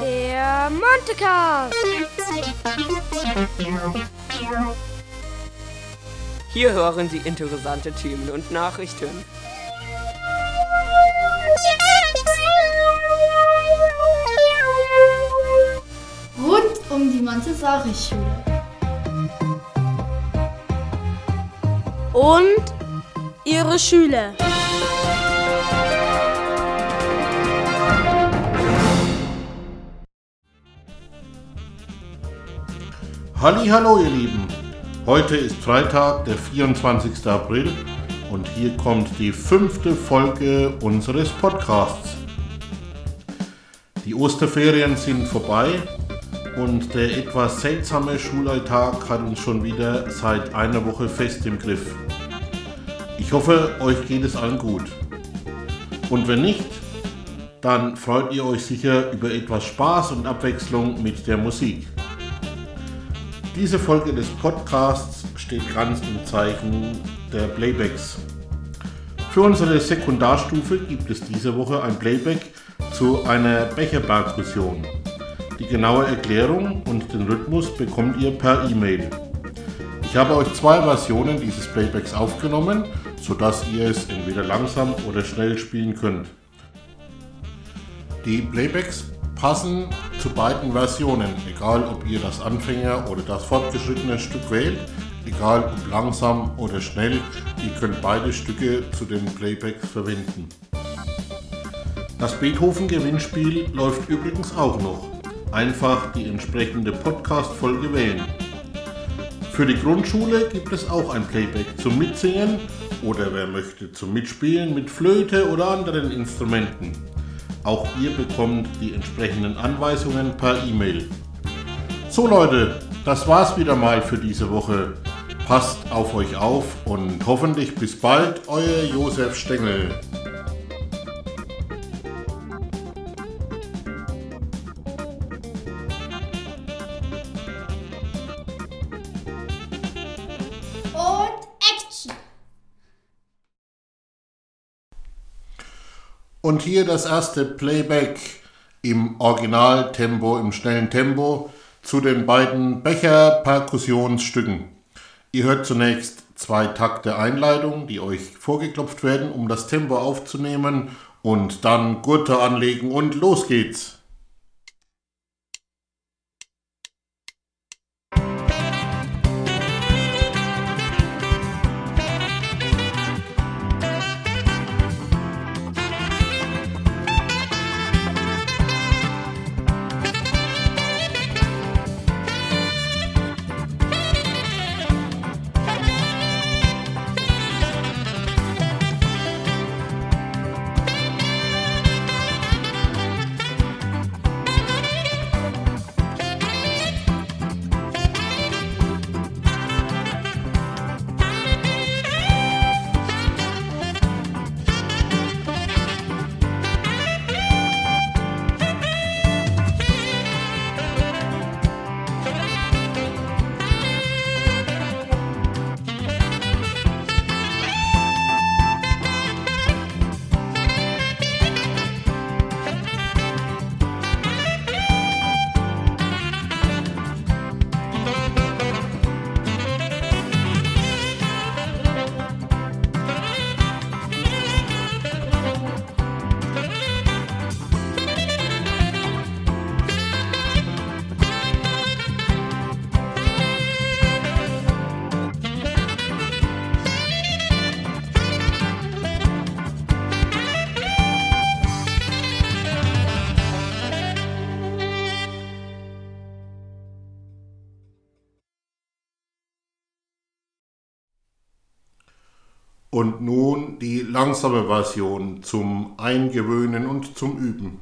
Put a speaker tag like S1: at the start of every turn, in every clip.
S1: Der Montecast.
S2: Hier hören Sie interessante Themen und Nachrichten.
S3: Rund um die Montessori-Schule.
S1: Und ihre Schüler.
S4: Hallo ihr Lieben, heute ist Freitag, der 24. April und hier kommt die fünfte Folge unseres Podcasts. Die Osterferien sind vorbei und der etwas seltsame Schulalltag hat uns schon wieder seit einer Woche fest im Griff. Ich hoffe, euch geht es allen gut. Und wenn nicht, dann freut ihr euch sicher über etwas Spaß und Abwechslung mit der Musik. Diese Folge des Podcasts steht ganz im Zeichen der Playbacks. Für unsere Sekundarstufe gibt es diese Woche ein Playback zu einer Becherperkussion. Die genaue Erklärung und den Rhythmus bekommt ihr per E-Mail. Ich habe euch zwei Versionen dieses Playbacks aufgenommen, sodass ihr es entweder langsam oder schnell spielen könnt. Die Playbacks passen zu beiden Versionen, egal ob ihr das Anfänger- oder das fortgeschrittene Stück wählt, egal ob langsam oder schnell, ihr könnt beide Stücke zu den Playbacks verwenden. Das Beethoven-Gewinnspiel läuft übrigens auch noch. Einfach die entsprechende Podcast-Folge wählen. Für die Grundschule gibt es auch ein Playback zum Mitsingen oder wer möchte zum Mitspielen mit Flöte oder anderen Instrumenten. Auch ihr bekommt die entsprechenden Anweisungen per E-Mail. So Leute, das war's wieder mal für diese Woche. Passt auf euch auf und hoffentlich bis bald, euer Josef Stengel.
S3: Und
S4: hier das erste Playback im Originaltempo, im schnellen Tempo zu den beiden Becher-Perkussionsstücken. Ihr hört zunächst zwei Takte Einleitung, die euch vorgeklopft werden, um das Tempo aufzunehmen und dann Gurte anlegen und los geht's. Und nun die langsame Version zum Eingewöhnen und zum Üben.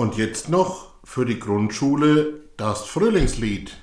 S4: Und jetzt noch für die Grundschule das Frühlingslied.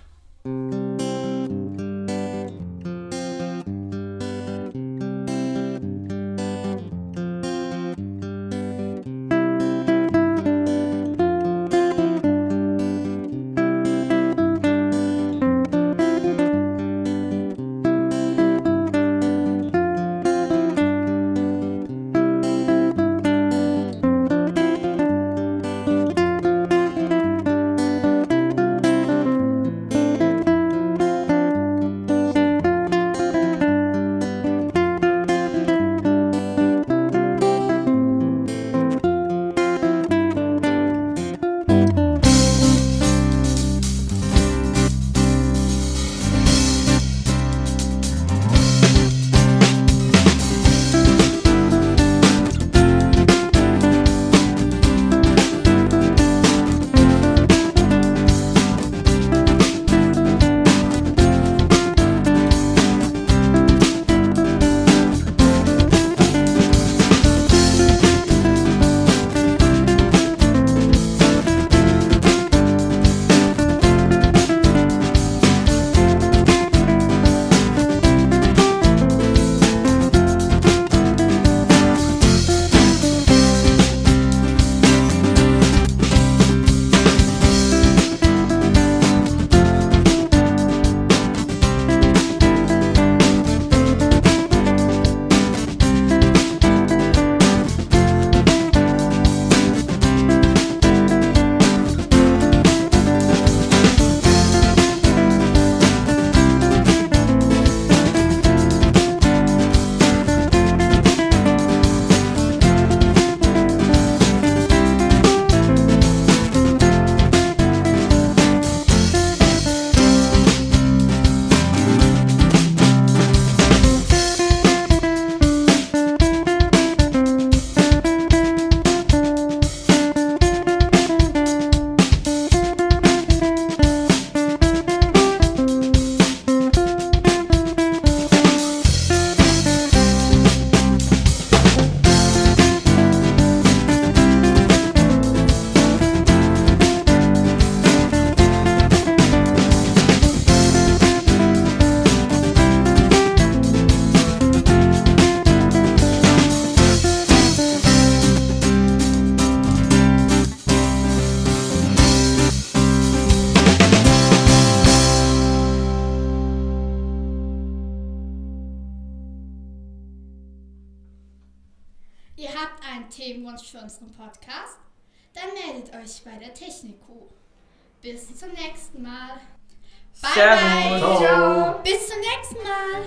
S3: Themen wünscht für unseren Podcast, dann meldet euch bei der Technico. Bis zum nächsten Mal. Bye, bye.
S4: Ciao.
S3: Bis zum nächsten Mal.